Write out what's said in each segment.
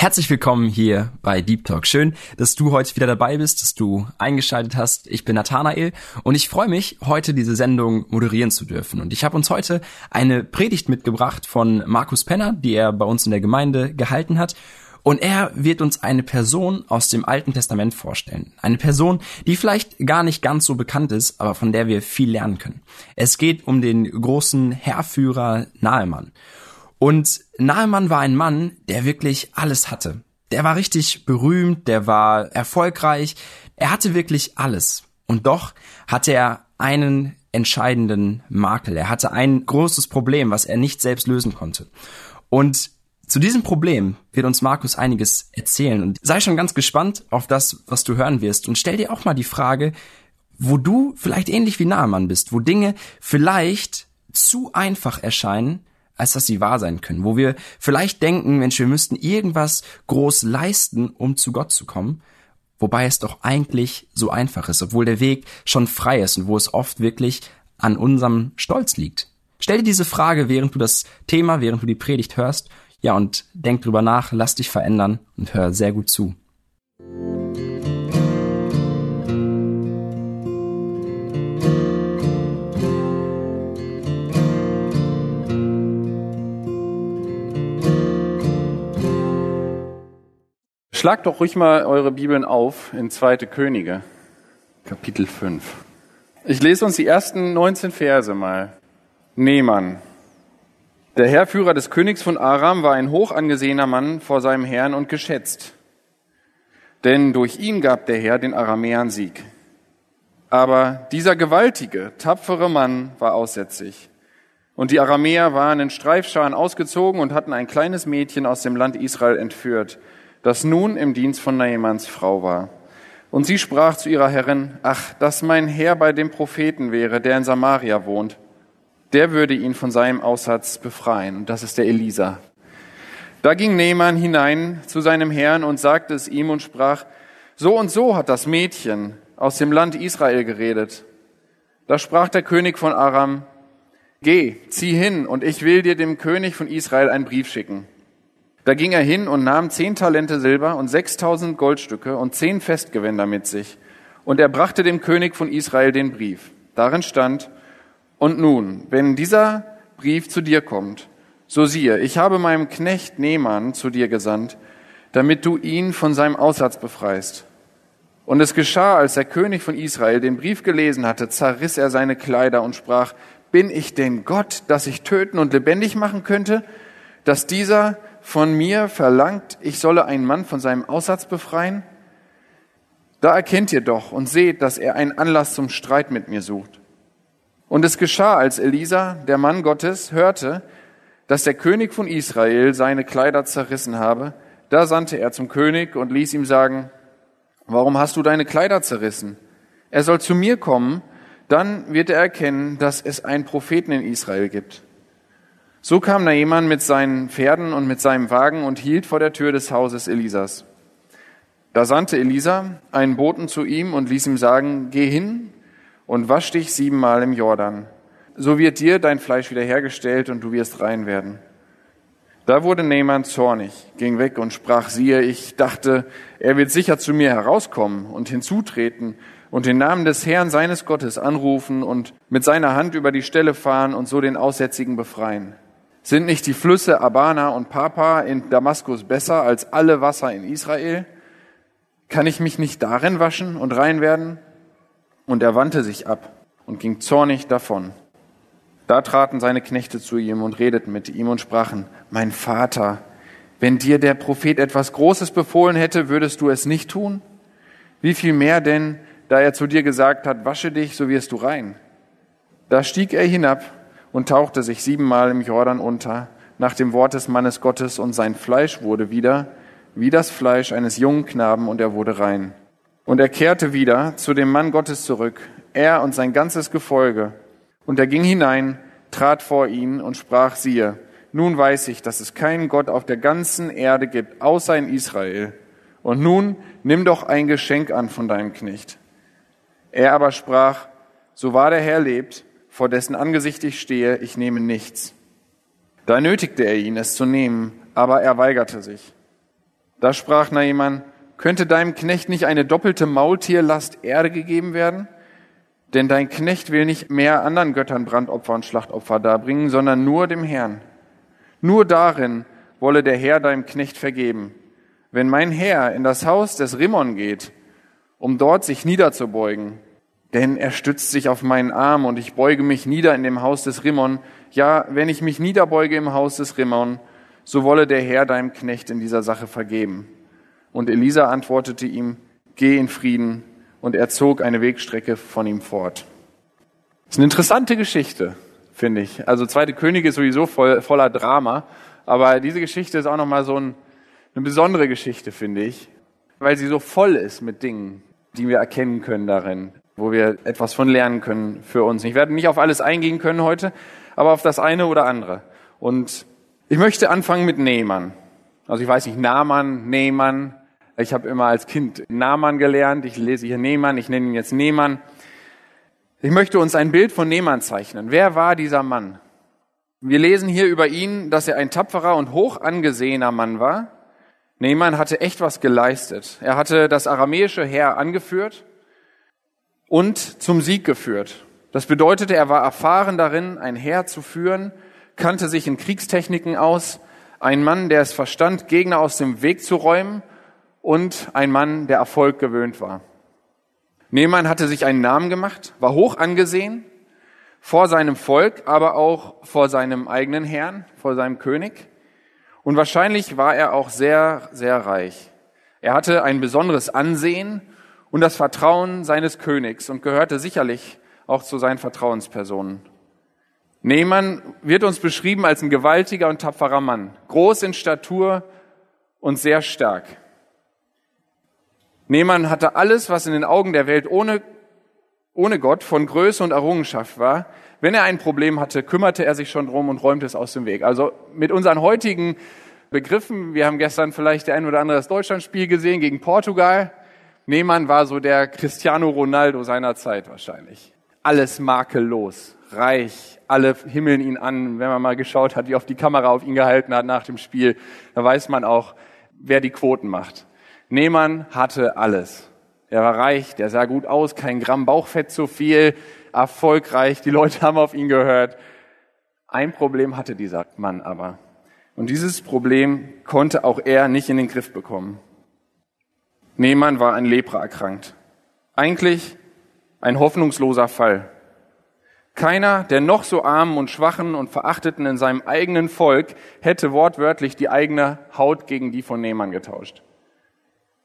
Herzlich willkommen hier bei Deep Talk. Schön, dass du heute wieder dabei bist, dass du eingeschaltet hast. Ich bin Nathanael und ich freue mich, heute diese Sendung moderieren zu dürfen. Und ich habe uns heute eine Predigt mitgebracht von Markus Penner, die er bei uns in der Gemeinde gehalten hat. Und er wird uns eine Person aus dem Alten Testament vorstellen. Eine Person, die vielleicht gar nicht ganz so bekannt ist, aber von der wir viel lernen können. Es geht um den großen Herrführer Nahemann. Und Naaman war ein Mann, der wirklich alles hatte. Der war richtig berühmt, der war erfolgreich, er hatte wirklich alles. Und doch hatte er einen entscheidenden Makel. Er hatte ein großes Problem, was er nicht selbst lösen konnte. Und zu diesem Problem wird uns Markus einiges erzählen. Und sei schon ganz gespannt auf das, was du hören wirst. Und stell dir auch mal die Frage, wo du vielleicht ähnlich wie Naaman bist, wo Dinge vielleicht zu einfach erscheinen, als dass sie wahr sein können, wo wir vielleicht denken, Mensch, wir müssten irgendwas groß leisten, um zu Gott zu kommen, wobei es doch eigentlich so einfach ist, obwohl der Weg schon frei ist und wo es oft wirklich an unserem Stolz liegt. Stell dir diese Frage, während du das Thema, während du die Predigt hörst, ja, und denk drüber nach, lass dich verändern und hör sehr gut zu. Schlagt doch ruhig mal eure Bibeln auf in 2. Könige, Kapitel 5. Ich lese uns die ersten 19 Verse mal. Nehmann. Der Herrführer des Königs von Aram war ein hoch angesehener Mann vor seinem Herrn und geschätzt. Denn durch ihn gab der Herr den Aramäern Sieg. Aber dieser gewaltige, tapfere Mann war aussätzig. Und die Aramäer waren in Streifscharen ausgezogen und hatten ein kleines Mädchen aus dem Land Israel entführt das nun im Dienst von Naamans Frau war. Und sie sprach zu ihrer Herrin, ach, dass mein Herr bei dem Propheten wäre, der in Samaria wohnt. Der würde ihn von seinem Aussatz befreien. Und das ist der Elisa. Da ging Naaman hinein zu seinem Herrn und sagte es ihm und sprach, so und so hat das Mädchen aus dem Land Israel geredet. Da sprach der König von Aram, geh, zieh hin, und ich will dir dem König von Israel einen Brief schicken. Da ging er hin und nahm zehn Talente Silber und sechstausend Goldstücke und zehn Festgewänder mit sich. Und er brachte dem König von Israel den Brief. Darin stand, und nun, wenn dieser Brief zu dir kommt, so siehe, ich habe meinem Knecht Nehmann zu dir gesandt, damit du ihn von seinem Aussatz befreist. Und es geschah, als der König von Israel den Brief gelesen hatte, zerriss er seine Kleider und sprach, bin ich denn Gott, dass ich töten und lebendig machen könnte, dass dieser von mir verlangt, ich solle einen Mann von seinem Aussatz befreien? Da erkennt ihr doch und seht, dass er einen Anlass zum Streit mit mir sucht. Und es geschah, als Elisa, der Mann Gottes, hörte, dass der König von Israel seine Kleider zerrissen habe, da sandte er zum König und ließ ihm sagen, warum hast du deine Kleider zerrissen? Er soll zu mir kommen, dann wird er erkennen, dass es einen Propheten in Israel gibt. So kam Naaman mit seinen Pferden und mit seinem Wagen und hielt vor der Tür des Hauses Elisas. Da sandte Elisa einen Boten zu ihm und ließ ihm sagen, geh hin und wasch dich siebenmal im Jordan. So wird dir dein Fleisch wiederhergestellt und du wirst rein werden. Da wurde Naaman zornig, ging weg und sprach, siehe, ich dachte, er wird sicher zu mir herauskommen und hinzutreten und den Namen des Herrn seines Gottes anrufen und mit seiner Hand über die Stelle fahren und so den Aussätzigen befreien. Sind nicht die Flüsse Abana und Papa in Damaskus besser als alle Wasser in Israel? Kann ich mich nicht darin waschen und rein werden? Und er wandte sich ab und ging zornig davon. Da traten seine Knechte zu ihm und redeten mit ihm und sprachen, mein Vater, wenn dir der Prophet etwas Großes befohlen hätte, würdest du es nicht tun? Wie viel mehr denn, da er zu dir gesagt hat, wasche dich, so wirst du rein. Da stieg er hinab und tauchte sich siebenmal im Jordan unter, nach dem Wort des Mannes Gottes, und sein Fleisch wurde wieder wie das Fleisch eines jungen Knaben, und er wurde rein. Und er kehrte wieder zu dem Mann Gottes zurück, er und sein ganzes Gefolge. Und er ging hinein, trat vor ihn und sprach, siehe, nun weiß ich, dass es keinen Gott auf der ganzen Erde gibt, außer in Israel. Und nun nimm doch ein Geschenk an von deinem Knecht. Er aber sprach, so wahr der Herr lebt, vor dessen Angesicht ich stehe, ich nehme nichts. Da nötigte er ihn, es zu nehmen, aber er weigerte sich. Da sprach Naaman, könnte deinem Knecht nicht eine doppelte Maultierlast Erde gegeben werden? Denn dein Knecht will nicht mehr anderen Göttern Brandopfer und Schlachtopfer darbringen, sondern nur dem Herrn. Nur darin wolle der Herr deinem Knecht vergeben. Wenn mein Herr in das Haus des Rimmon geht, um dort sich niederzubeugen, denn er stützt sich auf meinen Arm und ich beuge mich nieder in dem Haus des Rimmon. Ja, wenn ich mich niederbeuge im Haus des Rimmon, so wolle der Herr deinem Knecht in dieser Sache vergeben. Und Elisa antwortete ihm, geh in Frieden, und er zog eine Wegstrecke von ihm fort. Das ist eine interessante Geschichte, finde ich. Also Zweite Könige ist sowieso voll, voller Drama, aber diese Geschichte ist auch nochmal so ein, eine besondere Geschichte, finde ich, weil sie so voll ist mit Dingen, die wir erkennen können darin, wo wir etwas von lernen können für uns. Ich werde nicht auf alles eingehen können heute, aber auf das eine oder andere. Und ich möchte anfangen mit Nehmann. Also ich weiß nicht, Naaman, Nehmann. Ich habe immer als Kind Naaman gelernt. Ich lese hier Nehmann, ich nenne ihn jetzt Nehmann. Ich möchte uns ein Bild von Nehmann zeichnen. Wer war dieser Mann? Wir lesen hier über ihn, dass er ein tapferer und hoch angesehener Mann war. Nehmann hatte echt was geleistet. Er hatte das aramäische Heer angeführt und zum Sieg geführt. Das bedeutete, er war erfahren darin, ein Heer zu führen, kannte sich in Kriegstechniken aus, ein Mann, der es verstand, Gegner aus dem Weg zu räumen und ein Mann, der Erfolg gewöhnt war. Nehmann hatte sich einen Namen gemacht, war hoch angesehen vor seinem Volk, aber auch vor seinem eigenen Herrn, vor seinem König. Und wahrscheinlich war er auch sehr, sehr reich. Er hatte ein besonderes Ansehen und das Vertrauen seines Königs und gehörte sicherlich auch zu seinen Vertrauenspersonen. Nehmann wird uns beschrieben als ein gewaltiger und tapferer Mann, groß in Statur und sehr stark. Nehmann hatte alles, was in den Augen der Welt ohne, ohne Gott von Größe und Errungenschaft war. Wenn er ein Problem hatte, kümmerte er sich schon drum und räumte es aus dem Weg. Also mit unseren heutigen Begriffen, wir haben gestern vielleicht der ein oder andere das Deutschlandspiel gesehen gegen Portugal. Nehmann war so der Cristiano Ronaldo seiner Zeit wahrscheinlich. Alles makellos, reich, alle himmeln ihn an. Wenn man mal geschaut hat, wie oft die Kamera auf ihn gehalten hat nach dem Spiel, da weiß man auch, wer die Quoten macht. Nehmann hatte alles. Er war reich, der sah gut aus, kein Gramm Bauchfett zu viel, erfolgreich, die Leute haben auf ihn gehört. Ein Problem hatte dieser Mann aber. Und dieses Problem konnte auch er nicht in den Griff bekommen. Nehmann war an Lepra erkrankt. Eigentlich ein hoffnungsloser Fall. Keiner der noch so armen und schwachen und verachteten in seinem eigenen Volk hätte wortwörtlich die eigene Haut gegen die von Nehmann getauscht.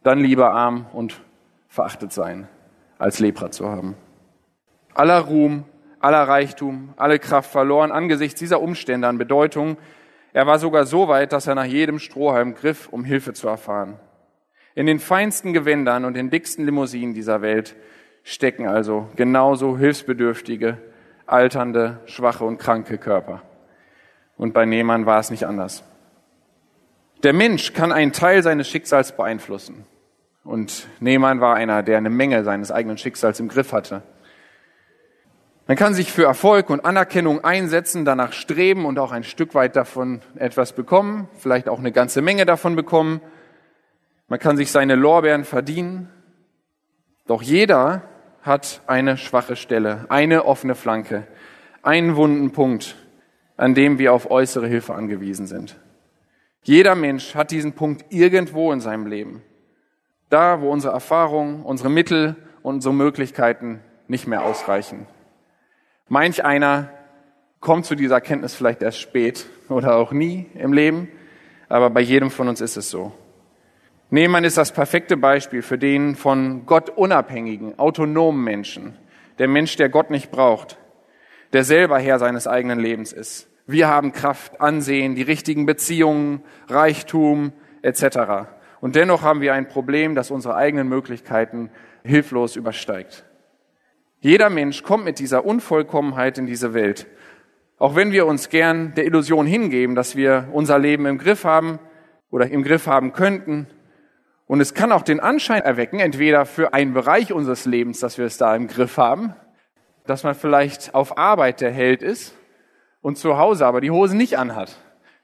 Dann lieber arm und verachtet sein, als Lepra zu haben. Aller Ruhm, aller Reichtum, alle Kraft verloren angesichts dieser Umstände an Bedeutung. Er war sogar so weit, dass er nach jedem Strohhalm griff, um Hilfe zu erfahren. In den feinsten Gewändern und den dicksten Limousinen dieser Welt stecken also genauso hilfsbedürftige, alternde, schwache und kranke Körper. Und bei Nehmann war es nicht anders. Der Mensch kann einen Teil seines Schicksals beeinflussen. Und Nehmann war einer, der eine Menge seines eigenen Schicksals im Griff hatte. Man kann sich für Erfolg und Anerkennung einsetzen, danach streben und auch ein Stück weit davon etwas bekommen, vielleicht auch eine ganze Menge davon bekommen. Man kann sich seine Lorbeeren verdienen. Doch jeder hat eine schwache Stelle, eine offene Flanke, einen wunden Punkt, an dem wir auf äußere Hilfe angewiesen sind. Jeder Mensch hat diesen Punkt irgendwo in seinem Leben. Da, wo unsere Erfahrungen, unsere Mittel und unsere Möglichkeiten nicht mehr ausreichen. Manch einer kommt zu dieser Kenntnis vielleicht erst spät oder auch nie im Leben, aber bei jedem von uns ist es so. Nehmann ist das perfekte Beispiel für den von Gott unabhängigen, autonomen Menschen. Der Mensch, der Gott nicht braucht, der selber Herr seines eigenen Lebens ist. Wir haben Kraft, Ansehen, die richtigen Beziehungen, Reichtum etc. Und dennoch haben wir ein Problem, dass unsere eigenen Möglichkeiten hilflos übersteigt. Jeder Mensch kommt mit dieser Unvollkommenheit in diese Welt. Auch wenn wir uns gern der Illusion hingeben, dass wir unser Leben im Griff haben oder im Griff haben könnten. Und es kann auch den Anschein erwecken, entweder für einen Bereich unseres Lebens, dass wir es da im Griff haben, dass man vielleicht auf Arbeit der Held ist und zu Hause aber die Hose nicht anhat.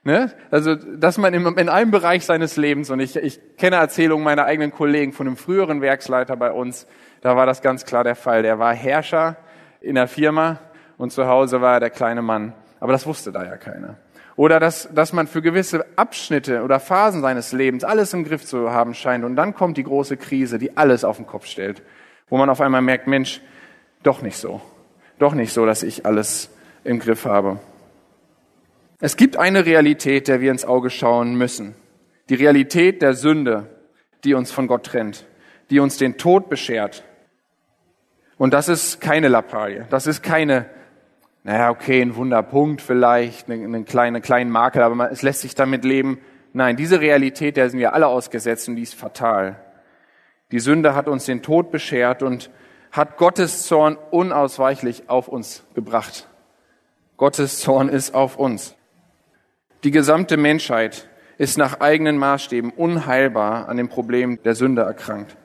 Ne? Also, dass man in, in einem Bereich seines Lebens, und ich, ich kenne Erzählungen meiner eigenen Kollegen von einem früheren Werksleiter bei uns, da war das ganz klar der Fall. Der war Herrscher in der Firma und zu Hause war er der kleine Mann. Aber das wusste da ja keiner. Oder dass, dass man für gewisse Abschnitte oder Phasen seines Lebens alles im Griff zu haben scheint. Und dann kommt die große Krise, die alles auf den Kopf stellt. Wo man auf einmal merkt, Mensch, doch nicht so. Doch nicht so, dass ich alles im Griff habe. Es gibt eine Realität, der wir ins Auge schauen müssen. Die Realität der Sünde, die uns von Gott trennt, die uns den Tod beschert. Und das ist keine Lappalie. Das ist keine, naja, okay, ein Wunderpunkt vielleicht, einen kleinen, kleinen Makel, aber es lässt sich damit leben. Nein, diese Realität, der sind wir alle ausgesetzt und die ist fatal. Die Sünde hat uns den Tod beschert und hat Gottes Zorn unausweichlich auf uns gebracht. Gottes Zorn ist auf uns. Die gesamte Menschheit ist nach eigenen Maßstäben unheilbar an dem Problem der Sünde erkrankt.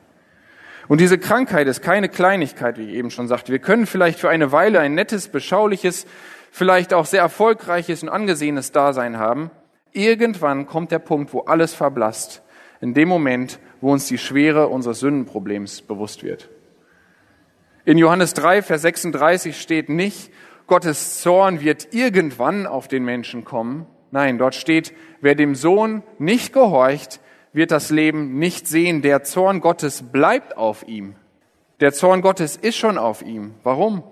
Und diese Krankheit ist keine Kleinigkeit, wie ich eben schon sagte. Wir können vielleicht für eine Weile ein nettes, beschauliches, vielleicht auch sehr erfolgreiches und angesehenes Dasein haben. Irgendwann kommt der Punkt, wo alles verblasst. In dem Moment, wo uns die Schwere unseres Sündenproblems bewusst wird. In Johannes 3, Vers 36 steht nicht, Gottes Zorn wird irgendwann auf den Menschen kommen, Nein, dort steht, wer dem Sohn nicht gehorcht, wird das Leben nicht sehen. Der Zorn Gottes bleibt auf ihm. Der Zorn Gottes ist schon auf ihm. Warum?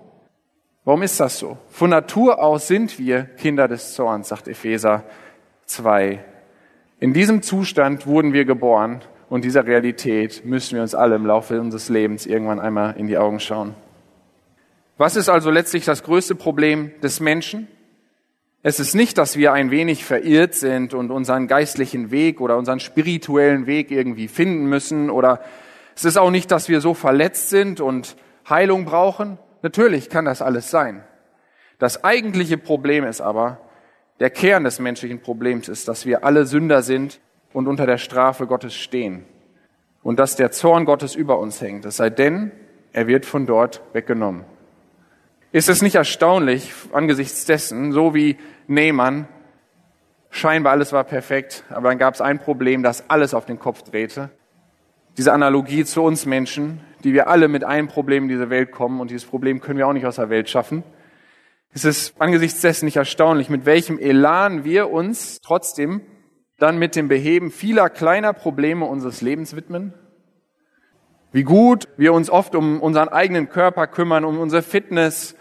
Warum ist das so? Von Natur aus sind wir Kinder des Zorns, sagt Epheser 2. In diesem Zustand wurden wir geboren und dieser Realität müssen wir uns alle im Laufe unseres Lebens irgendwann einmal in die Augen schauen. Was ist also letztlich das größte Problem des Menschen? Es ist nicht, dass wir ein wenig verirrt sind und unseren geistlichen Weg oder unseren spirituellen Weg irgendwie finden müssen oder es ist auch nicht, dass wir so verletzt sind und Heilung brauchen. Natürlich kann das alles sein. Das eigentliche Problem ist aber, der Kern des menschlichen Problems ist, dass wir alle Sünder sind und unter der Strafe Gottes stehen. Und dass der Zorn Gottes über uns hängt. Es sei denn, er wird von dort weggenommen. Ist es nicht erstaunlich angesichts dessen, so wie Nehmann, scheinbar alles war perfekt, aber dann gab es ein Problem, das alles auf den Kopf drehte. Diese Analogie zu uns Menschen, die wir alle mit einem Problem in diese Welt kommen und dieses Problem können wir auch nicht aus der Welt schaffen. Es ist angesichts dessen nicht erstaunlich, mit welchem Elan wir uns trotzdem dann mit dem Beheben vieler kleiner Probleme unseres Lebens widmen. Wie gut wir uns oft um unseren eigenen Körper kümmern, um unsere Fitness,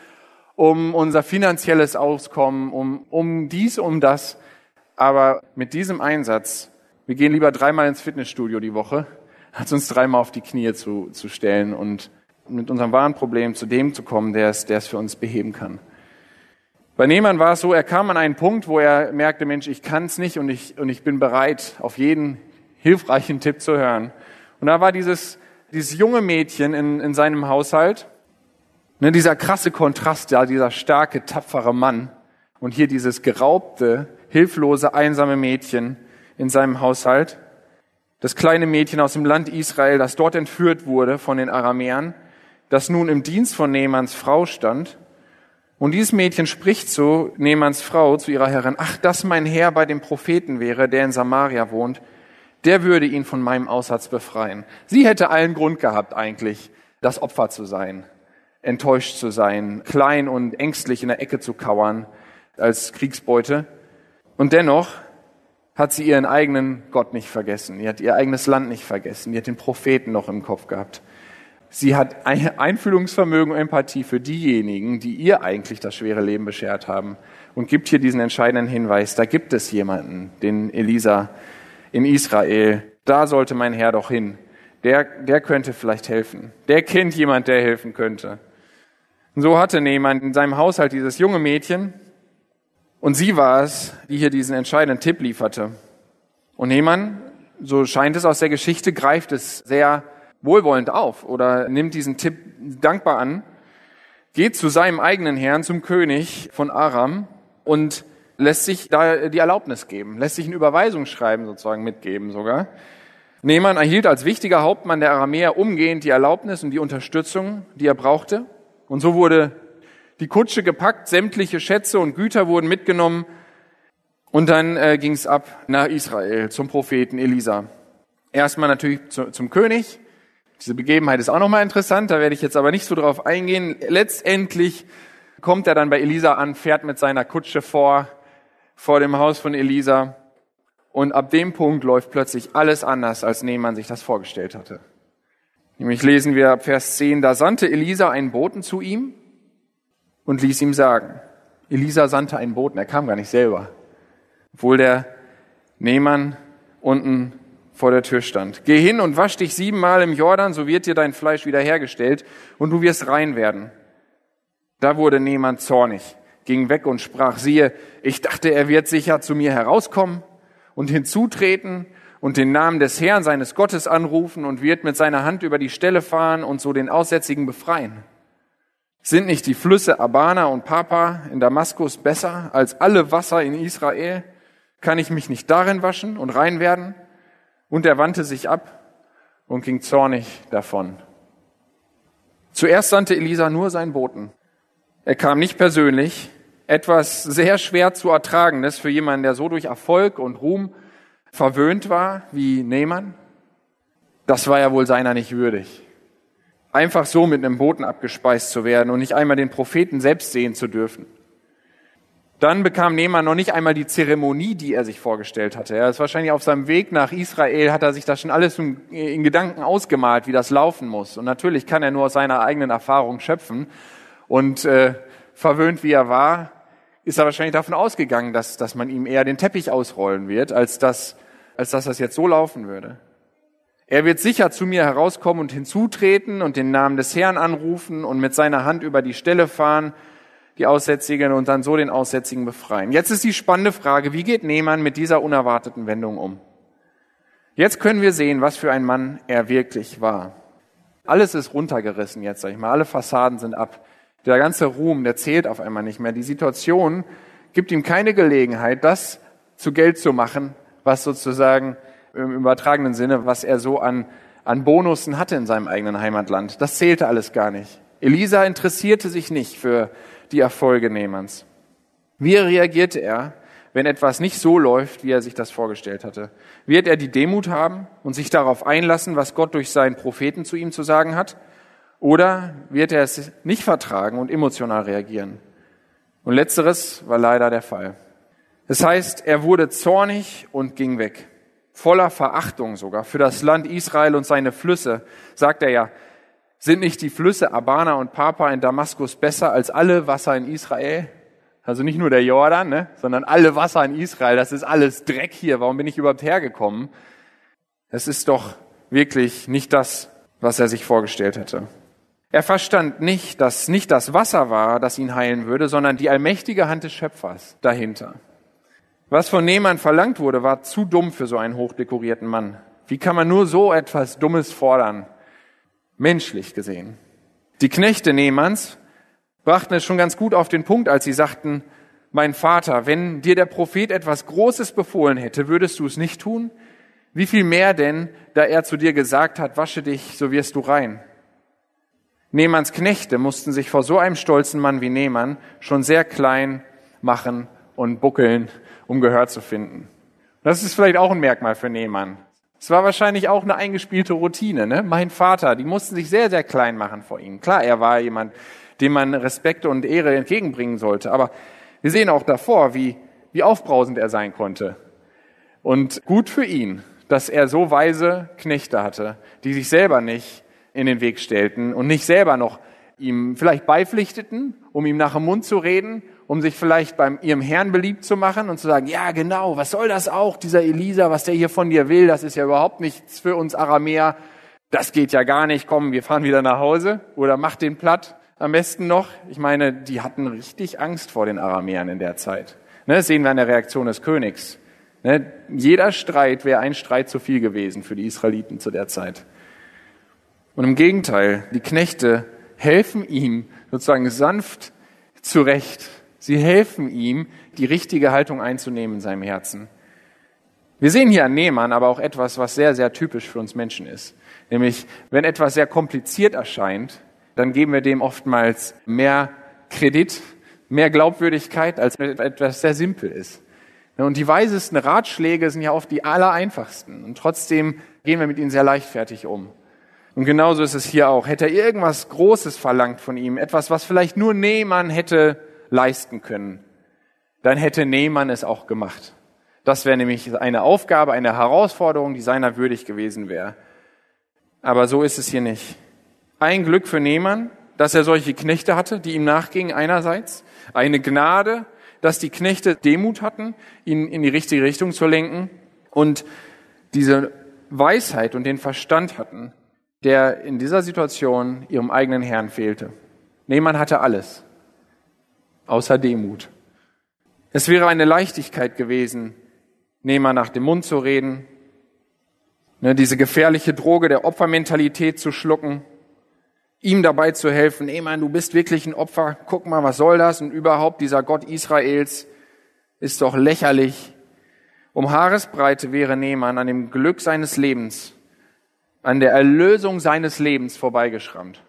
um unser finanzielles Auskommen, um, um dies, um das. Aber mit diesem Einsatz, wir gehen lieber dreimal ins Fitnessstudio die Woche, als uns dreimal auf die Knie zu, zu stellen und mit unserem wahren Problem zu dem zu kommen, der es, der es für uns beheben kann. Bei Nehmann war es so, er kam an einen Punkt, wo er merkte, Mensch, ich kann es nicht und ich, und ich bin bereit, auf jeden hilfreichen Tipp zu hören. Und da war dieses, dieses junge Mädchen in, in seinem Haushalt, Ne, dieser krasse Kontrast, ja, dieser starke, tapfere Mann und hier dieses geraubte, hilflose, einsame Mädchen in seinem Haushalt. Das kleine Mädchen aus dem Land Israel, das dort entführt wurde von den Aramäern, das nun im Dienst von Nehmanns Frau stand. Und dieses Mädchen spricht zu Nehmanns Frau, zu ihrer Herrin, ach, dass mein Herr bei dem Propheten wäre, der in Samaria wohnt, der würde ihn von meinem Aussatz befreien. Sie hätte allen Grund gehabt, eigentlich, das Opfer zu sein enttäuscht zu sein, klein und ängstlich in der Ecke zu kauern als Kriegsbeute. Und dennoch hat sie ihren eigenen Gott nicht vergessen. Sie hat ihr eigenes Land nicht vergessen. Sie hat den Propheten noch im Kopf gehabt. Sie hat Einfühlungsvermögen und Empathie für diejenigen, die ihr eigentlich das schwere Leben beschert haben und gibt hier diesen entscheidenden Hinweis. Da gibt es jemanden, den Elisa in Israel. Da sollte mein Herr doch hin. Der, der könnte vielleicht helfen. Der kennt jemand, der helfen könnte. Und so hatte jemand in seinem Haushalt dieses junge Mädchen und sie war es, die hier diesen entscheidenden Tipp lieferte. Und Nehmann, so scheint es aus der Geschichte, greift es sehr wohlwollend auf oder nimmt diesen Tipp dankbar an, geht zu seinem eigenen Herrn, zum König von Aram und lässt sich da die Erlaubnis geben, lässt sich ein Überweisungsschreiben sozusagen mitgeben sogar. Nehmann erhielt als wichtiger Hauptmann der Aramäer umgehend die Erlaubnis und die Unterstützung, die er brauchte. Und so wurde die Kutsche gepackt, sämtliche Schätze und Güter wurden mitgenommen und dann äh, ging es ab nach Israel zum Propheten Elisa. Erstmal natürlich zu, zum König. Diese Begebenheit ist auch nochmal interessant, da werde ich jetzt aber nicht so drauf eingehen. Letztendlich kommt er dann bei Elisa an, fährt mit seiner Kutsche vor, vor dem Haus von Elisa. Und ab dem Punkt läuft plötzlich alles anders, als Nehmann sich das vorgestellt hatte. Nämlich lesen wir ab Vers 10, da sandte Elisa einen Boten zu ihm und ließ ihm sagen. Elisa sandte einen Boten, er kam gar nicht selber. Obwohl der Nehmann unten vor der Tür stand. Geh hin und wasch dich siebenmal im Jordan, so wird dir dein Fleisch wiederhergestellt und du wirst rein werden. Da wurde Nehmann zornig, ging weg und sprach, siehe, ich dachte, er wird sicher zu mir herauskommen und hinzutreten und den Namen des Herrn seines Gottes anrufen und wird mit seiner Hand über die Stelle fahren und so den Aussätzigen befreien. Sind nicht die Flüsse Abana und Papa in Damaskus besser als alle Wasser in Israel? Kann ich mich nicht darin waschen und rein werden? Und er wandte sich ab und ging zornig davon. Zuerst sandte Elisa nur seinen Boten. Er kam nicht persönlich, etwas sehr schwer zu ertragendes für jemanden, der so durch Erfolg und Ruhm verwöhnt war wie Nehmann. Das war ja wohl seiner nicht würdig. Einfach so mit einem Boten abgespeist zu werden und nicht einmal den Propheten selbst sehen zu dürfen. Dann bekam Nehmann noch nicht einmal die Zeremonie, die er sich vorgestellt hatte. Er ist wahrscheinlich auf seinem Weg nach Israel, hat er sich das schon alles in Gedanken ausgemalt, wie das laufen muss. Und natürlich kann er nur aus seiner eigenen Erfahrung schöpfen. Und äh, verwöhnt wie er war, ist er wahrscheinlich davon ausgegangen, dass, dass man ihm eher den Teppich ausrollen wird, als dass, als dass das jetzt so laufen würde. Er wird sicher zu mir herauskommen und hinzutreten und den Namen des Herrn anrufen und mit seiner Hand über die Stelle fahren, die Aussätzigen und dann so den Aussätzigen befreien. Jetzt ist die spannende Frage, wie geht Nehmann mit dieser unerwarteten Wendung um? Jetzt können wir sehen, was für ein Mann er wirklich war. Alles ist runtergerissen jetzt, sag ich mal. Alle Fassaden sind ab. Der ganze Ruhm, der zählt auf einmal nicht mehr. Die Situation gibt ihm keine Gelegenheit, das zu Geld zu machen, was sozusagen im übertragenen Sinne, was er so an, an Bonussen hatte in seinem eigenen Heimatland. Das zählte alles gar nicht. Elisa interessierte sich nicht für die Erfolge Nehmanns. Wie reagierte er, wenn etwas nicht so läuft, wie er sich das vorgestellt hatte? Wird er die Demut haben und sich darauf einlassen, was Gott durch seinen Propheten zu ihm zu sagen hat? Oder wird er es nicht vertragen und emotional reagieren? Und letzteres war leider der Fall. Das heißt, er wurde zornig und ging weg. Voller Verachtung sogar für das Land Israel und seine Flüsse, sagt er ja, sind nicht die Flüsse Abana und Papa in Damaskus besser als alle Wasser in Israel? Also nicht nur der Jordan, ne, sondern alle Wasser in Israel. Das ist alles Dreck hier. Warum bin ich überhaupt hergekommen? Es ist doch wirklich nicht das, was er sich vorgestellt hätte. Er verstand nicht, dass nicht das Wasser war, das ihn heilen würde, sondern die allmächtige Hand des Schöpfers dahinter. Was von Nehmann verlangt wurde, war zu dumm für so einen hochdekorierten Mann. Wie kann man nur so etwas Dummes fordern? Menschlich gesehen. Die Knechte Nehmanns brachten es schon ganz gut auf den Punkt, als sie sagten, mein Vater, wenn dir der Prophet etwas Großes befohlen hätte, würdest du es nicht tun? Wie viel mehr denn, da er zu dir gesagt hat, wasche dich, so wirst du rein. Nehmanns Knechte mussten sich vor so einem stolzen Mann wie Nehmann schon sehr klein machen und buckeln, um Gehör zu finden. Das ist vielleicht auch ein Merkmal für Nehmann. Es war wahrscheinlich auch eine eingespielte Routine. Ne? Mein Vater, die mussten sich sehr, sehr klein machen vor ihm. Klar, er war jemand, dem man Respekt und Ehre entgegenbringen sollte. Aber wir sehen auch davor, wie, wie aufbrausend er sein konnte. Und gut für ihn, dass er so weise Knechte hatte, die sich selber nicht in den Weg stellten und nicht selber noch ihm vielleicht beipflichteten, um ihm nach dem Mund zu reden, um sich vielleicht beim ihrem Herrn beliebt zu machen und zu sagen, ja genau, was soll das auch, dieser Elisa, was der hier von dir will, das ist ja überhaupt nichts für uns Aramäer, das geht ja gar nicht, komm, wir fahren wieder nach Hause oder mach den platt am besten noch. Ich meine, die hatten richtig Angst vor den Aramäern in der Zeit. Ne, das sehen wir an der Reaktion des Königs. Ne, jeder Streit wäre ein Streit zu viel gewesen für die Israeliten zu der Zeit. Und im Gegenteil, die Knechte helfen ihm sozusagen sanft zurecht. Sie helfen ihm, die richtige Haltung einzunehmen in seinem Herzen. Wir sehen hier an Nehmann aber auch etwas, was sehr, sehr typisch für uns Menschen ist. Nämlich, wenn etwas sehr kompliziert erscheint, dann geben wir dem oftmals mehr Kredit, mehr Glaubwürdigkeit, als wenn etwas sehr simpel ist. Und die weisesten Ratschläge sind ja oft die allereinfachsten. Und trotzdem gehen wir mit ihnen sehr leichtfertig um. Und genauso ist es hier auch. Hätte er irgendwas Großes verlangt von ihm, etwas, was vielleicht nur Nehmann hätte leisten können, dann hätte Nehmann es auch gemacht. Das wäre nämlich eine Aufgabe, eine Herausforderung, die seiner würdig gewesen wäre. Aber so ist es hier nicht. Ein Glück für Nehmann, dass er solche Knechte hatte, die ihm nachgingen einerseits. Eine Gnade, dass die Knechte Demut hatten, ihn in die richtige Richtung zu lenken. Und diese Weisheit und den Verstand hatten, der in dieser Situation ihrem eigenen Herrn fehlte. Nehmann hatte alles, außer Demut. Es wäre eine Leichtigkeit gewesen, Nehmer nach dem Mund zu reden, ne, diese gefährliche Droge der Opfermentalität zu schlucken, ihm dabei zu helfen, Nehmann, du bist wirklich ein Opfer, guck mal, was soll das? Und überhaupt dieser Gott Israels ist doch lächerlich. Um Haaresbreite wäre Nehmann an dem Glück seines Lebens, an der Erlösung seines Lebens vorbeigeschrammt.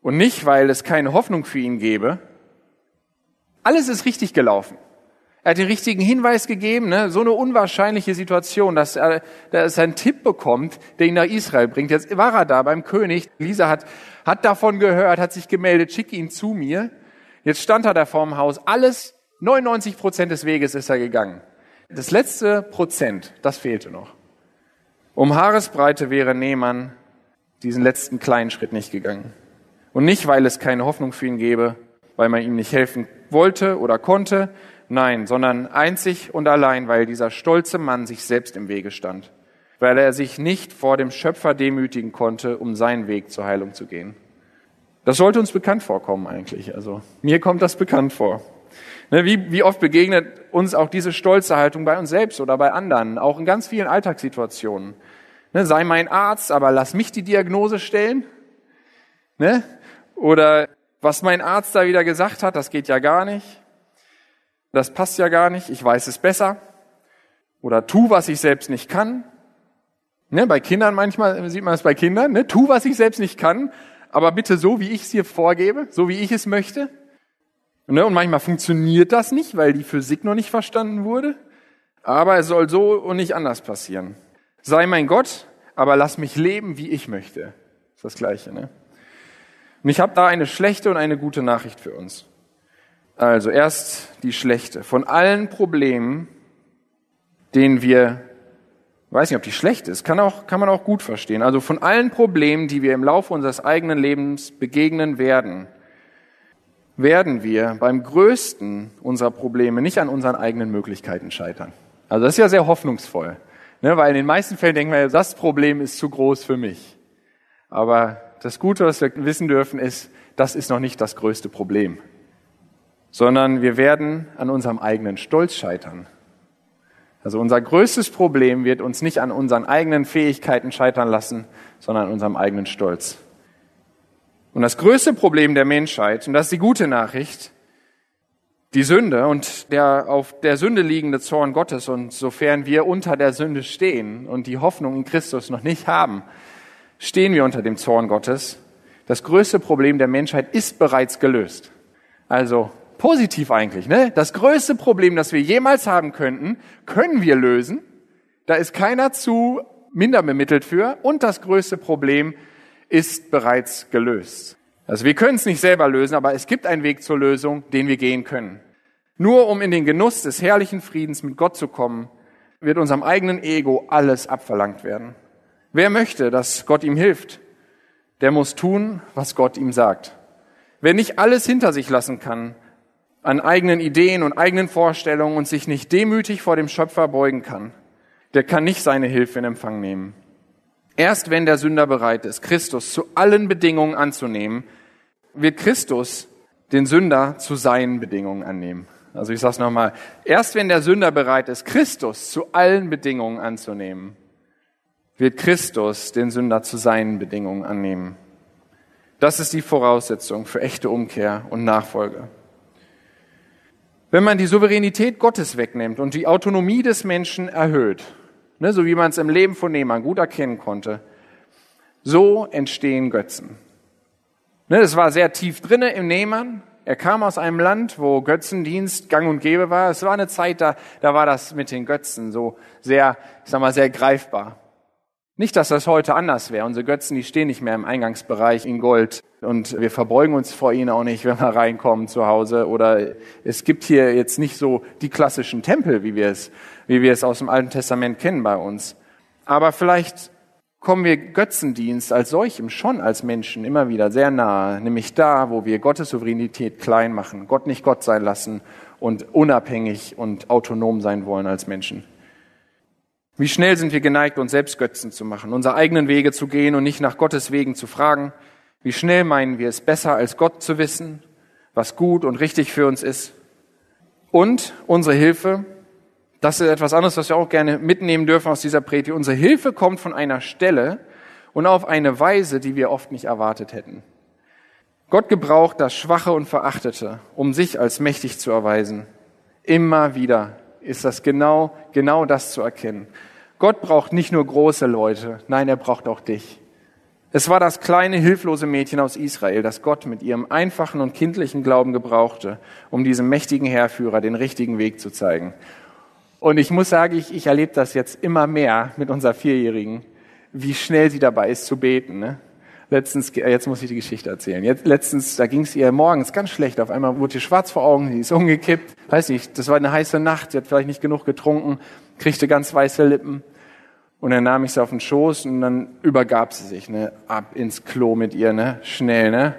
Und nicht, weil es keine Hoffnung für ihn gäbe. Alles ist richtig gelaufen. Er hat den richtigen Hinweis gegeben, ne? so eine unwahrscheinliche Situation, dass er, dass er einen Tipp bekommt, der ihn nach Israel bringt. Jetzt war er da beim König. Lisa hat, hat davon gehört, hat sich gemeldet, schicke ihn zu mir. Jetzt stand er da vorm Haus. Alles, 99 Prozent des Weges ist er gegangen. Das letzte Prozent, das fehlte noch. Um Haaresbreite wäre Nehmann diesen letzten kleinen Schritt nicht gegangen. Und nicht, weil es keine Hoffnung für ihn gäbe, weil man ihm nicht helfen wollte oder konnte, Nein, sondern einzig und allein, weil dieser stolze Mann sich selbst im Wege stand, weil er sich nicht vor dem Schöpfer demütigen konnte, um seinen Weg zur Heilung zu gehen. Das sollte uns bekannt vorkommen eigentlich. Also mir kommt das bekannt vor. Ne, wie, wie oft begegnet uns auch diese stolze Haltung bei uns selbst oder bei anderen, auch in ganz vielen Alltagssituationen. Ne, sei mein Arzt, aber lass mich die Diagnose stellen. Ne? Oder was mein Arzt da wieder gesagt hat, das geht ja gar nicht das passt ja gar nicht, ich weiß es besser. Oder tu, was ich selbst nicht kann. Ne, bei Kindern manchmal sieht man es bei Kindern, ne, tu, was ich selbst nicht kann, aber bitte so, wie ich es hier vorgebe, so wie ich es möchte. Ne, und manchmal funktioniert das nicht, weil die Physik noch nicht verstanden wurde. Aber es soll so und nicht anders passieren. Sei mein Gott, aber lass mich leben, wie ich möchte. Ist das Gleiche. Ne? Und ich habe da eine schlechte und eine gute Nachricht für uns. Also erst die schlechte. Von allen Problemen, denen wir, weiß nicht, ob die schlecht ist, kann, auch, kann man auch gut verstehen. Also von allen Problemen, die wir im Laufe unseres eigenen Lebens begegnen werden, werden wir beim größten unserer Probleme nicht an unseren eigenen Möglichkeiten scheitern. Also das ist ja sehr hoffnungsvoll, ne? weil in den meisten Fällen denken wir, das Problem ist zu groß für mich. Aber das Gute, was wir wissen dürfen, ist, das ist noch nicht das größte Problem sondern wir werden an unserem eigenen Stolz scheitern. Also unser größtes Problem wird uns nicht an unseren eigenen Fähigkeiten scheitern lassen, sondern an unserem eigenen Stolz. Und das größte Problem der Menschheit, und das ist die gute Nachricht, die Sünde und der auf der Sünde liegende Zorn Gottes und sofern wir unter der Sünde stehen und die Hoffnung in Christus noch nicht haben, stehen wir unter dem Zorn Gottes. Das größte Problem der Menschheit ist bereits gelöst. Also Positiv eigentlich, ne? Das größte Problem, das wir jemals haben könnten, können wir lösen. Da ist keiner zu minder bemittelt für. Und das größte Problem ist bereits gelöst. Also wir können es nicht selber lösen, aber es gibt einen Weg zur Lösung, den wir gehen können. Nur um in den Genuss des herrlichen Friedens mit Gott zu kommen, wird unserem eigenen Ego alles abverlangt werden. Wer möchte, dass Gott ihm hilft, der muss tun, was Gott ihm sagt. Wer nicht alles hinter sich lassen kann, an eigenen Ideen und eigenen Vorstellungen und sich nicht demütig vor dem Schöpfer beugen kann, der kann nicht seine Hilfe in Empfang nehmen. Erst wenn der Sünder bereit ist, Christus zu allen Bedingungen anzunehmen, wird Christus den Sünder zu seinen Bedingungen annehmen. Also ich sage es nochmal. Erst wenn der Sünder bereit ist, Christus zu allen Bedingungen anzunehmen, wird Christus den Sünder zu seinen Bedingungen annehmen. Das ist die Voraussetzung für echte Umkehr und Nachfolge. Wenn man die Souveränität Gottes wegnimmt und die Autonomie des Menschen erhöht, ne, so wie man es im Leben von Nehmann gut erkennen konnte, so entstehen Götzen. Ne, das war sehr tief drinne im Nehmann. Er kam aus einem Land, wo Götzendienst gang und gäbe war. Es war eine Zeit, da, da war das mit den Götzen so sehr, ich sag mal, sehr greifbar. Nicht, dass das heute anders wäre. Unsere Götzen, die stehen nicht mehr im Eingangsbereich in Gold und wir verbeugen uns vor ihnen auch nicht, wenn wir reinkommen zu Hause. Oder es gibt hier jetzt nicht so die klassischen Tempel, wie wir es, wie wir es aus dem Alten Testament kennen bei uns. Aber vielleicht kommen wir Götzendienst als solchem schon als Menschen immer wieder sehr nahe, nämlich da, wo wir Gottes Souveränität klein machen, Gott nicht Gott sein lassen und unabhängig und autonom sein wollen als Menschen. Wie schnell sind wir geneigt, uns selbst Götzen zu machen, unsere eigenen Wege zu gehen und nicht nach Gottes Wegen zu fragen? Wie schnell meinen wir es besser, als Gott zu wissen, was gut und richtig für uns ist? Und unsere Hilfe, das ist etwas anderes, was wir auch gerne mitnehmen dürfen aus dieser Predigt. Unsere Hilfe kommt von einer Stelle und auf eine Weise, die wir oft nicht erwartet hätten. Gott gebraucht das Schwache und Verachtete, um sich als mächtig zu erweisen. Immer wieder ist das genau, genau das zu erkennen. Gott braucht nicht nur große Leute, nein, er braucht auch dich. Es war das kleine, hilflose Mädchen aus Israel, das Gott mit ihrem einfachen und kindlichen Glauben gebrauchte, um diesem mächtigen Heerführer den richtigen Weg zu zeigen. Und ich muss sagen, ich, ich erlebe das jetzt immer mehr mit unserer Vierjährigen, wie schnell sie dabei ist zu beten. Ne? Letztens, jetzt muss ich die Geschichte erzählen. Jetzt, letztens, da ging es ihr morgens ganz schlecht. Auf einmal wurde ihr schwarz vor Augen, sie ist umgekippt. Weiß nicht, das war eine heiße Nacht, sie hat vielleicht nicht genug getrunken, kriegte ganz weiße Lippen. Und dann nahm ich sie auf den Schoß und dann übergab sie sich, ne, ab ins Klo mit ihr, ne, schnell, ne.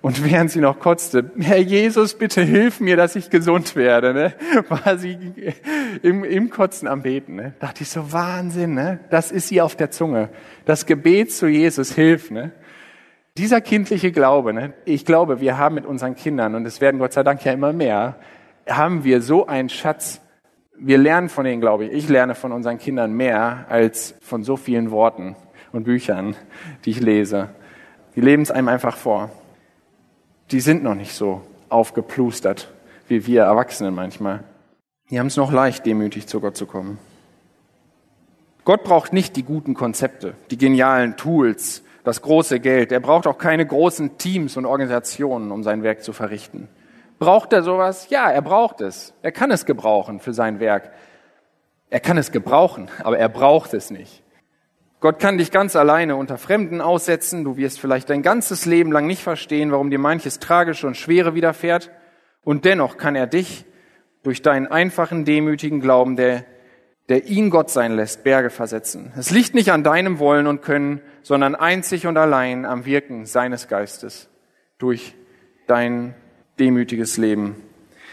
Und während sie noch kotzte, Herr Jesus, bitte hilf mir, dass ich gesund werde, ne, war sie im, im Kotzen am Beten, ne. Dachte ich so, Wahnsinn, ne. Das ist ihr auf der Zunge. Das Gebet zu Jesus hilft, ne. Dieser kindliche Glaube, ne, ich glaube, wir haben mit unseren Kindern, und es werden Gott sei Dank ja immer mehr, haben wir so einen Schatz. Wir lernen von denen, glaube ich. Ich lerne von unseren Kindern mehr als von so vielen Worten und Büchern, die ich lese. Die leben es einem einfach vor. Die sind noch nicht so aufgeplustert wie wir Erwachsenen manchmal. Die haben es noch leicht, demütig zu Gott zu kommen. Gott braucht nicht die guten Konzepte, die genialen Tools, das große Geld. Er braucht auch keine großen Teams und Organisationen, um sein Werk zu verrichten. Braucht er sowas? Ja, er braucht es. Er kann es gebrauchen für sein Werk. Er kann es gebrauchen, aber er braucht es nicht. Gott kann dich ganz alleine unter Fremden aussetzen. Du wirst vielleicht dein ganzes Leben lang nicht verstehen, warum dir manches Tragische und Schwere widerfährt. Und dennoch kann er dich durch deinen einfachen, demütigen Glauben, der der ihn Gott sein lässt, Berge versetzen. Es liegt nicht an deinem Wollen und Können, sondern einzig und allein am Wirken seines Geistes durch dein demütiges Leben.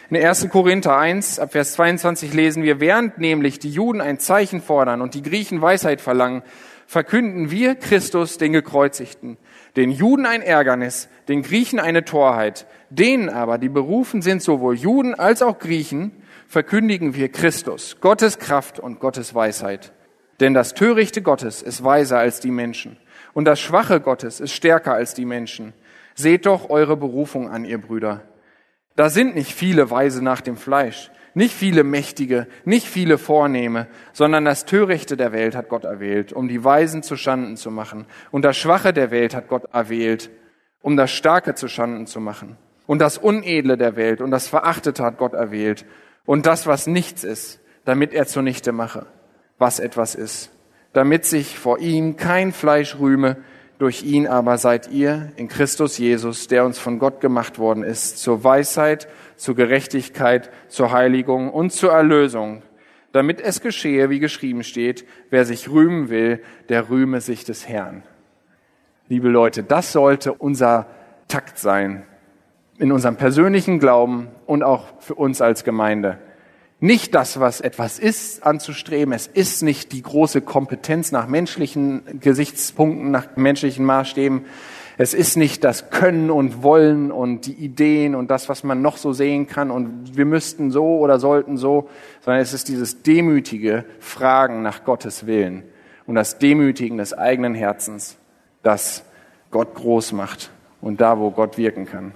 In 1. Korinther 1, ab Vers 22 lesen wir, während nämlich die Juden ein Zeichen fordern und die Griechen Weisheit verlangen, verkünden wir Christus den Gekreuzigten, den Juden ein Ärgernis, den Griechen eine Torheit, denen aber, die berufen sind, sowohl Juden als auch Griechen, verkündigen wir Christus, Gottes Kraft und Gottes Weisheit. Denn das Törichte Gottes ist weiser als die Menschen und das Schwache Gottes ist stärker als die Menschen. Seht doch eure Berufung an, ihr Brüder. Da sind nicht viele Weise nach dem Fleisch, nicht viele Mächtige, nicht viele Vornehme, sondern das Törichte der Welt hat Gott erwählt, um die Weisen zu Schanden zu machen. Und das Schwache der Welt hat Gott erwählt, um das Starke zu Schanden zu machen. Und das Unedle der Welt und das Verachtete hat Gott erwählt, und das, was nichts ist, damit er zunichte mache, was etwas ist, damit sich vor ihm kein Fleisch rühme, durch ihn aber seid ihr in Christus Jesus, der uns von Gott gemacht worden ist, zur Weisheit, zur Gerechtigkeit, zur Heiligung und zur Erlösung, damit es geschehe, wie geschrieben steht, wer sich rühmen will, der rühme sich des Herrn. Liebe Leute, das sollte unser Takt sein, in unserem persönlichen Glauben und auch für uns als Gemeinde. Nicht das, was etwas ist, anzustreben. Es ist nicht die große Kompetenz nach menschlichen Gesichtspunkten, nach menschlichen Maßstäben. Es ist nicht das Können und Wollen und die Ideen und das, was man noch so sehen kann und wir müssten so oder sollten so, sondern es ist dieses demütige Fragen nach Gottes Willen und das Demütigen des eigenen Herzens, das Gott groß macht und da, wo Gott wirken kann.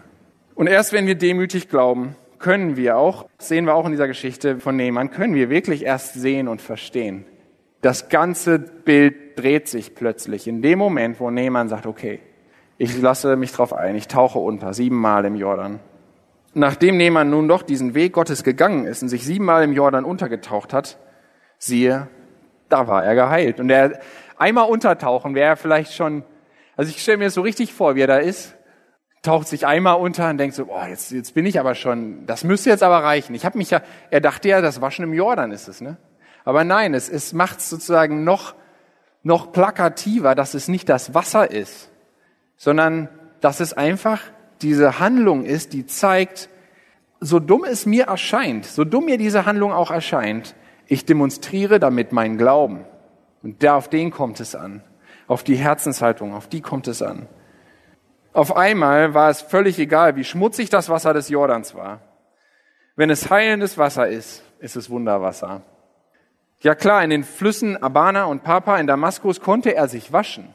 Und erst wenn wir demütig glauben, können wir auch, sehen wir auch in dieser Geschichte von Nehmann, können wir wirklich erst sehen und verstehen. Das ganze Bild dreht sich plötzlich in dem Moment, wo Nehmann sagt, okay, ich lasse mich drauf ein, ich tauche unter, siebenmal im Jordan. Nachdem Nehmann nun doch diesen Weg Gottes gegangen ist und sich siebenmal im Jordan untergetaucht hat, siehe, da war er geheilt. Und er einmal untertauchen wäre vielleicht schon, also ich stelle mir das so richtig vor, wie er da ist, taucht sich einmal unter und denkt so, boah, jetzt, jetzt bin ich aber schon, das müsste jetzt aber reichen. Ich habe mich ja, er dachte ja, das Waschen im Jordan ist es, ne? Aber nein, es, es macht sozusagen noch, noch plakativer, dass es nicht das Wasser ist, sondern dass es einfach diese Handlung ist, die zeigt, so dumm es mir erscheint, so dumm mir diese Handlung auch erscheint, ich demonstriere damit meinen Glauben. Und da auf den kommt es an. Auf die Herzenshaltung, auf die kommt es an. Auf einmal war es völlig egal, wie schmutzig das Wasser des Jordans war. Wenn es heilendes Wasser ist, ist es Wunderwasser. Ja klar, in den Flüssen Abana und Papa in Damaskus konnte er sich waschen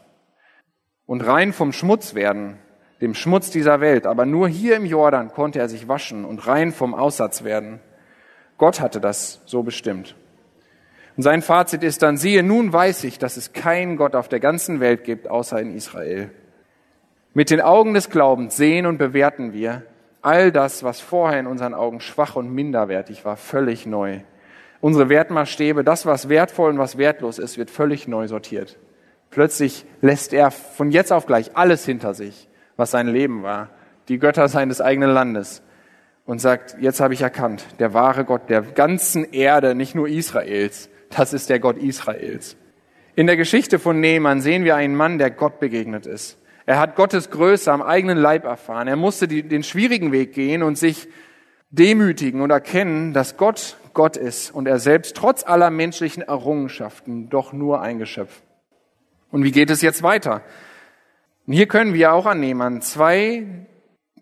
und rein vom Schmutz werden, dem Schmutz dieser Welt. Aber nur hier im Jordan konnte er sich waschen und rein vom Aussatz werden. Gott hatte das so bestimmt. Und sein Fazit ist dann, siehe, nun weiß ich, dass es keinen Gott auf der ganzen Welt gibt, außer in Israel. Mit den Augen des Glaubens sehen und bewerten wir all das, was vorher in unseren Augen schwach und minderwertig war, völlig neu. Unsere Wertmaßstäbe, das, was wertvoll und was wertlos ist, wird völlig neu sortiert. Plötzlich lässt er von jetzt auf gleich alles hinter sich, was sein Leben war, die Götter seines eigenen Landes und sagt, jetzt habe ich erkannt, der wahre Gott der ganzen Erde, nicht nur Israels, das ist der Gott Israels. In der Geschichte von Nehmann sehen wir einen Mann, der Gott begegnet ist. Er hat Gottes Größe am eigenen Leib erfahren. Er musste die, den schwierigen Weg gehen und sich demütigen und erkennen, dass Gott Gott ist und er selbst trotz aller menschlichen Errungenschaften doch nur ein Geschöpf. Und wie geht es jetzt weiter? Und hier können wir auch an Nehmann zwei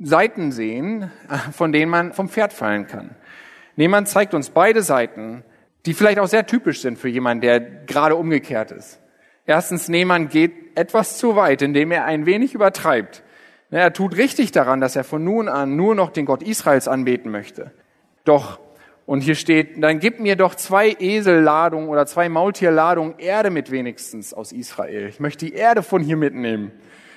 Seiten sehen, von denen man vom Pferd fallen kann. Nehmann zeigt uns beide Seiten die vielleicht auch sehr typisch sind für jemanden, der gerade umgekehrt ist. Erstens, Nehmann geht etwas zu weit, indem er ein wenig übertreibt. Er tut richtig daran, dass er von nun an nur noch den Gott Israels anbeten möchte. Doch, und hier steht, dann gib mir doch zwei Eselladungen oder zwei Maultierladungen Erde mit wenigstens aus Israel. Ich möchte die Erde von hier mitnehmen.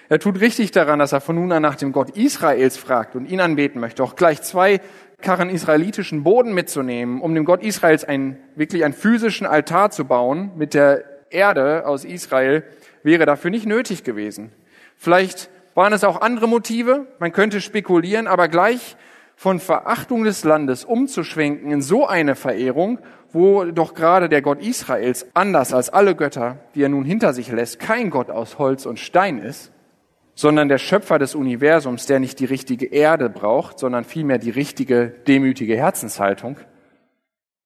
Er tut richtig daran, dass er von nun an nach dem Gott Israels fragt und ihn anbeten möchte. Auch gleich zwei Karren israelitischen Boden mitzunehmen, um dem Gott Israels ein, wirklich einen physischen Altar zu bauen mit der Erde aus Israel, wäre dafür nicht nötig gewesen. Vielleicht waren es auch andere Motive, man könnte spekulieren, aber gleich von Verachtung des Landes umzuschwenken in so eine Verehrung, wo doch gerade der Gott Israels, anders als alle Götter, die er nun hinter sich lässt, kein Gott aus Holz und Stein ist, sondern der Schöpfer des Universums, der nicht die richtige Erde braucht, sondern vielmehr die richtige, demütige Herzenshaltung,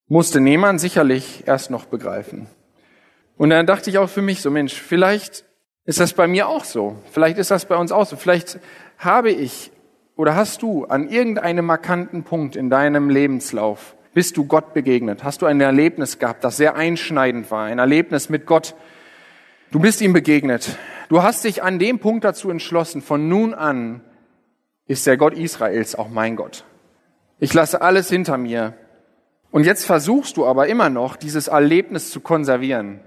musste Nehmann sicherlich erst noch begreifen. Und dann dachte ich auch für mich so, Mensch, vielleicht ist das bei mir auch so. Vielleicht ist das bei uns auch so. Vielleicht habe ich oder hast du an irgendeinem markanten Punkt in deinem Lebenslauf, bist du Gott begegnet? Hast du ein Erlebnis gehabt, das sehr einschneidend war? Ein Erlebnis mit Gott. Du bist ihm begegnet. Du hast dich an dem Punkt dazu entschlossen, von nun an ist der Gott Israels auch mein Gott. Ich lasse alles hinter mir. Und jetzt versuchst du aber immer noch, dieses Erlebnis zu konservieren,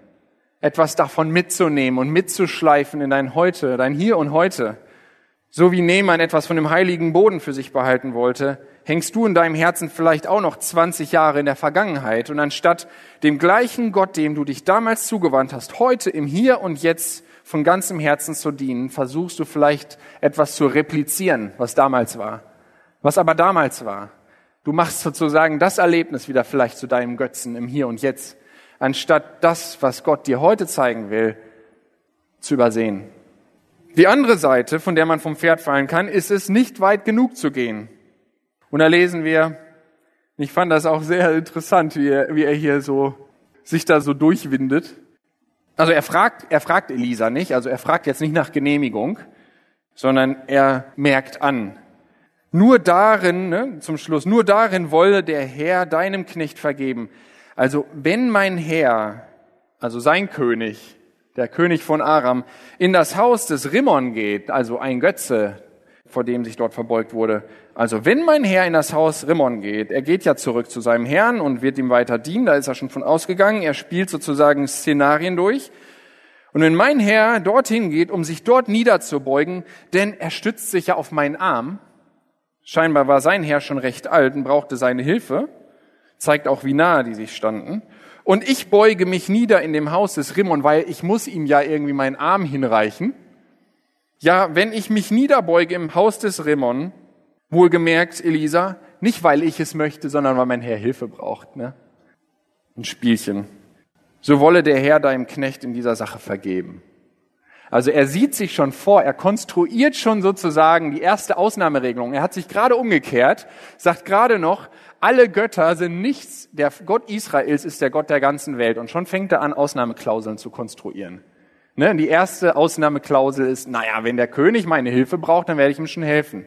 etwas davon mitzunehmen und mitzuschleifen in dein Heute, dein Hier und Heute. So wie Nehmann etwas von dem heiligen Boden für sich behalten wollte, hängst du in deinem Herzen vielleicht auch noch 20 Jahre in der Vergangenheit und anstatt dem gleichen Gott, dem du dich damals zugewandt hast, heute im Hier und Jetzt von ganzem Herzen zu dienen, versuchst du vielleicht etwas zu replizieren, was damals war. Was aber damals war. Du machst sozusagen das Erlebnis wieder vielleicht zu deinem Götzen im Hier und Jetzt, anstatt das, was Gott dir heute zeigen will, zu übersehen. Die andere Seite, von der man vom Pferd fallen kann, ist es, nicht weit genug zu gehen. Und da lesen wir, ich fand das auch sehr interessant, wie er, wie er hier so sich da so durchwindet. Also er fragt, er fragt Elisa nicht, also er fragt jetzt nicht nach Genehmigung, sondern er merkt an. Nur darin, ne, zum Schluss, nur darin wolle der Herr deinem Knecht vergeben. Also wenn mein Herr, also sein König, der König von Aram, in das Haus des Rimmon geht, also ein Götze, vor dem sich dort verbeugt wurde. Also wenn mein Herr in das Haus Rimmon geht, er geht ja zurück zu seinem Herrn und wird ihm weiter dienen, da ist er schon von ausgegangen, er spielt sozusagen Szenarien durch. Und wenn mein Herr dorthin geht, um sich dort niederzubeugen, denn er stützt sich ja auf meinen Arm, scheinbar war sein Herr schon recht alt und brauchte seine Hilfe, zeigt auch, wie nahe die sich standen. Und ich beuge mich nieder in dem Haus des Rimmon, weil ich muss ihm ja irgendwie meinen Arm hinreichen. Ja, wenn ich mich niederbeuge im Haus des Rimmon, wohlgemerkt, Elisa, nicht weil ich es möchte, sondern weil mein Herr Hilfe braucht. Ne? Ein Spielchen. So wolle der Herr deinem Knecht in dieser Sache vergeben. Also er sieht sich schon vor, er konstruiert schon sozusagen die erste Ausnahmeregelung. Er hat sich gerade umgekehrt, sagt gerade noch, alle Götter sind nichts, der Gott Israels ist der Gott der ganzen Welt. Und schon fängt er an, Ausnahmeklauseln zu konstruieren. Ne, die erste Ausnahmeklausel ist, naja, wenn der König meine Hilfe braucht, dann werde ich ihm schon helfen.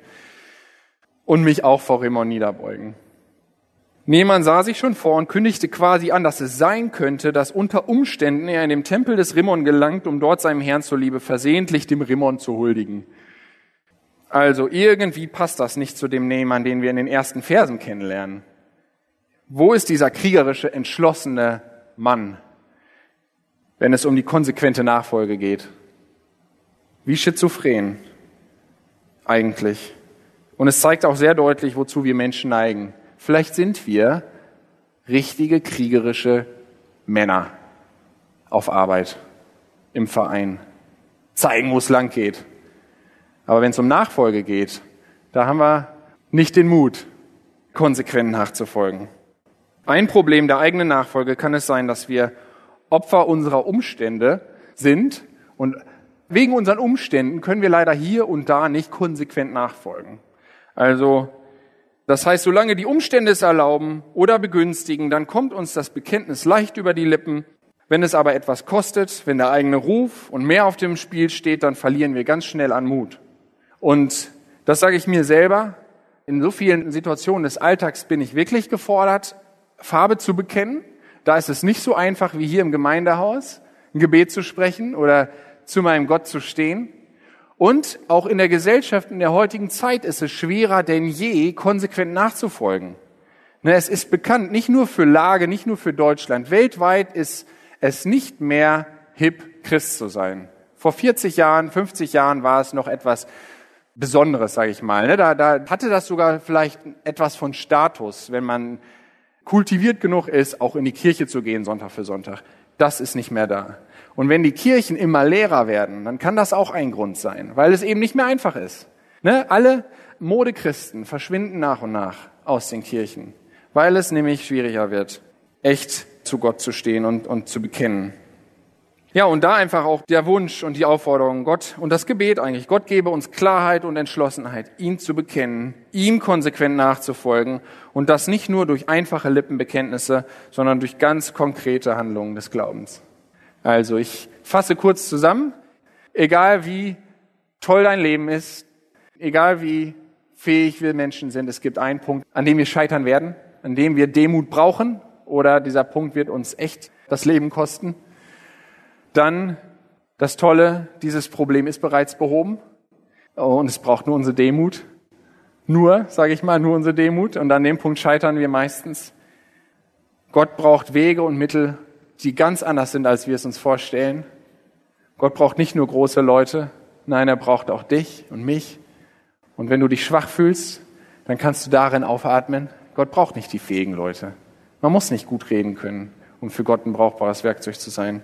Und mich auch vor Rimmon niederbeugen. Nehmann sah sich schon vor und kündigte quasi an, dass es sein könnte, dass unter Umständen er in dem Tempel des Rimmon gelangt, um dort seinem Herrn zuliebe versehentlich dem Rimmon zu huldigen. Also irgendwie passt das nicht zu dem Nehmann, den wir in den ersten Versen kennenlernen. Wo ist dieser kriegerische, entschlossene Mann? wenn es um die konsequente Nachfolge geht. Wie schizophren eigentlich. Und es zeigt auch sehr deutlich, wozu wir Menschen neigen. Vielleicht sind wir richtige kriegerische Männer auf Arbeit, im Verein, zeigen, wo es lang geht. Aber wenn es um Nachfolge geht, da haben wir nicht den Mut, konsequent nachzufolgen. Ein Problem der eigenen Nachfolge kann es sein, dass wir Opfer unserer Umstände sind und wegen unseren Umständen können wir leider hier und da nicht konsequent nachfolgen. Also, das heißt, solange die Umstände es erlauben oder begünstigen, dann kommt uns das Bekenntnis leicht über die Lippen. Wenn es aber etwas kostet, wenn der eigene Ruf und mehr auf dem Spiel steht, dann verlieren wir ganz schnell an Mut. Und das sage ich mir selber. In so vielen Situationen des Alltags bin ich wirklich gefordert, Farbe zu bekennen. Da ist es nicht so einfach wie hier im Gemeindehaus, ein Gebet zu sprechen oder zu meinem Gott zu stehen. Und auch in der Gesellschaft in der heutigen Zeit ist es schwerer denn je, konsequent nachzufolgen. Ne, es ist bekannt, nicht nur für Lage, nicht nur für Deutschland. Weltweit ist es nicht mehr hip, Christ zu sein. Vor 40 Jahren, 50 Jahren war es noch etwas Besonderes, sage ich mal. Ne, da, da hatte das sogar vielleicht etwas von Status, wenn man kultiviert genug ist, auch in die Kirche zu gehen Sonntag für Sonntag. Das ist nicht mehr da. Und wenn die Kirchen immer leerer werden, dann kann das auch ein Grund sein, weil es eben nicht mehr einfach ist. Ne? Alle Modechristen verschwinden nach und nach aus den Kirchen, weil es nämlich schwieriger wird, echt zu Gott zu stehen und, und zu bekennen. Ja, und da einfach auch der Wunsch und die Aufforderung Gott und das Gebet eigentlich. Gott gebe uns Klarheit und Entschlossenheit, ihn zu bekennen, ihm konsequent nachzufolgen und das nicht nur durch einfache Lippenbekenntnisse, sondern durch ganz konkrete Handlungen des Glaubens. Also ich fasse kurz zusammen. Egal wie toll dein Leben ist, egal wie fähig wir Menschen sind, es gibt einen Punkt, an dem wir scheitern werden, an dem wir Demut brauchen oder dieser Punkt wird uns echt das Leben kosten dann das Tolle, dieses Problem ist bereits behoben und es braucht nur unsere Demut. Nur, sage ich mal, nur unsere Demut und an dem Punkt scheitern wir meistens. Gott braucht Wege und Mittel, die ganz anders sind, als wir es uns vorstellen. Gott braucht nicht nur große Leute, nein, er braucht auch dich und mich. Und wenn du dich schwach fühlst, dann kannst du darin aufatmen. Gott braucht nicht die fähigen Leute. Man muss nicht gut reden können, um für Gott ein brauchbares Werkzeug zu sein.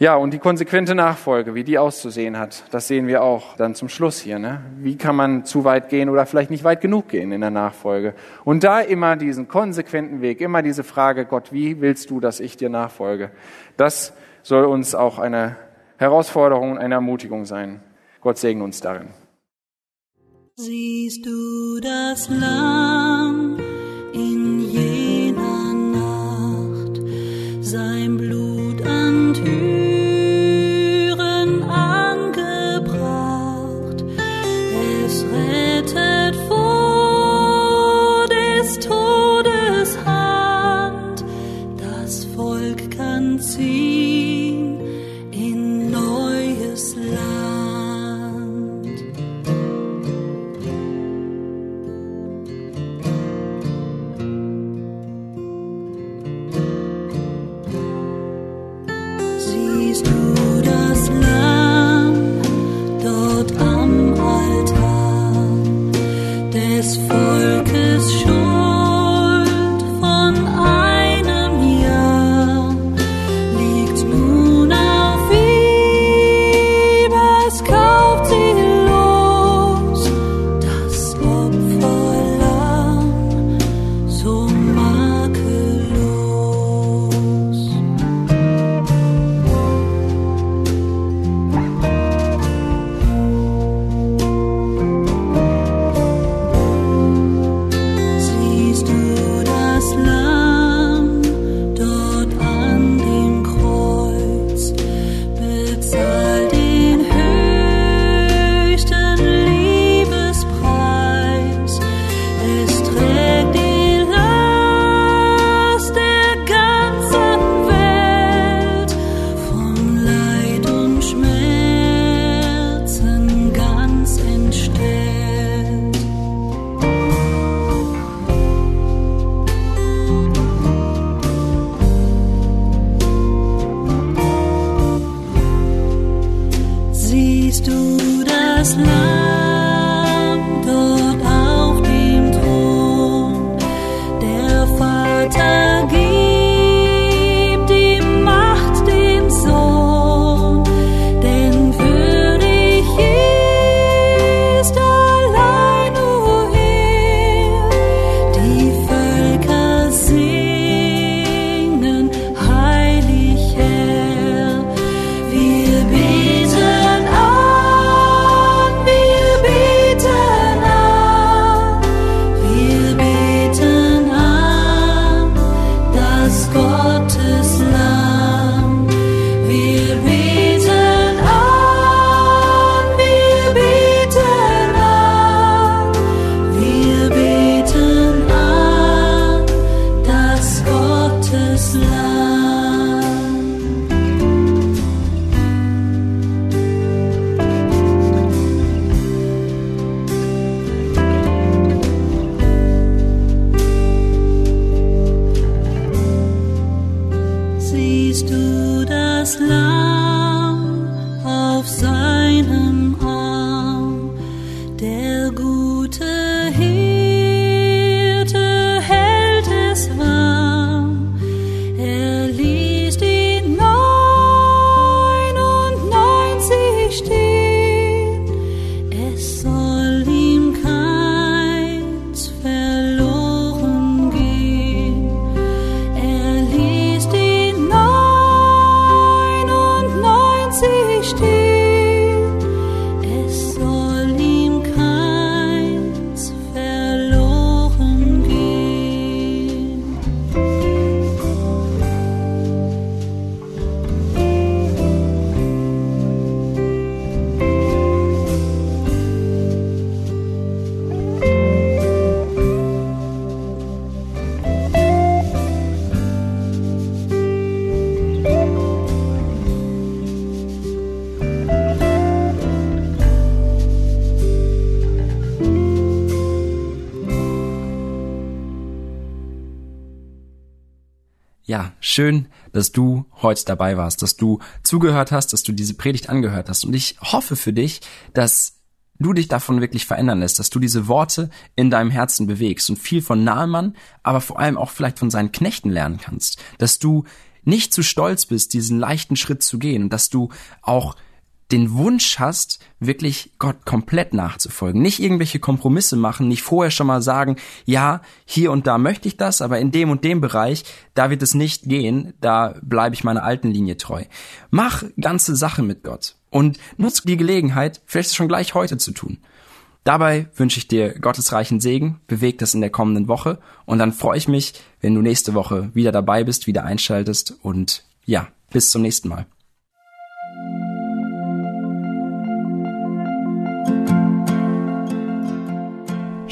Ja, und die konsequente Nachfolge, wie die auszusehen hat, das sehen wir auch dann zum Schluss hier. Ne? Wie kann man zu weit gehen oder vielleicht nicht weit genug gehen in der Nachfolge? Und da immer diesen konsequenten Weg, immer diese Frage, Gott, wie willst du, dass ich dir nachfolge? Das soll uns auch eine Herausforderung, eine Ermutigung sein. Gott segne uns darin. Siehst du das Lamm in jener Nacht, sein Blut siehst schön, dass du heute dabei warst, dass du zugehört hast, dass du diese Predigt angehört hast. Und ich hoffe für dich, dass du dich davon wirklich verändern lässt, dass du diese Worte in deinem Herzen bewegst und viel von Naaman, aber vor allem auch vielleicht von seinen Knechten lernen kannst, dass du nicht zu stolz bist, diesen leichten Schritt zu gehen und dass du auch den Wunsch hast, wirklich Gott komplett nachzufolgen. Nicht irgendwelche Kompromisse machen, nicht vorher schon mal sagen, ja, hier und da möchte ich das, aber in dem und dem Bereich, da wird es nicht gehen, da bleibe ich meiner alten Linie treu. Mach ganze Sachen mit Gott und nutz die Gelegenheit, vielleicht schon gleich heute zu tun. Dabei wünsche ich dir Gottes reichen Segen, beweg das in der kommenden Woche und dann freue ich mich, wenn du nächste Woche wieder dabei bist, wieder einschaltest und ja, bis zum nächsten Mal.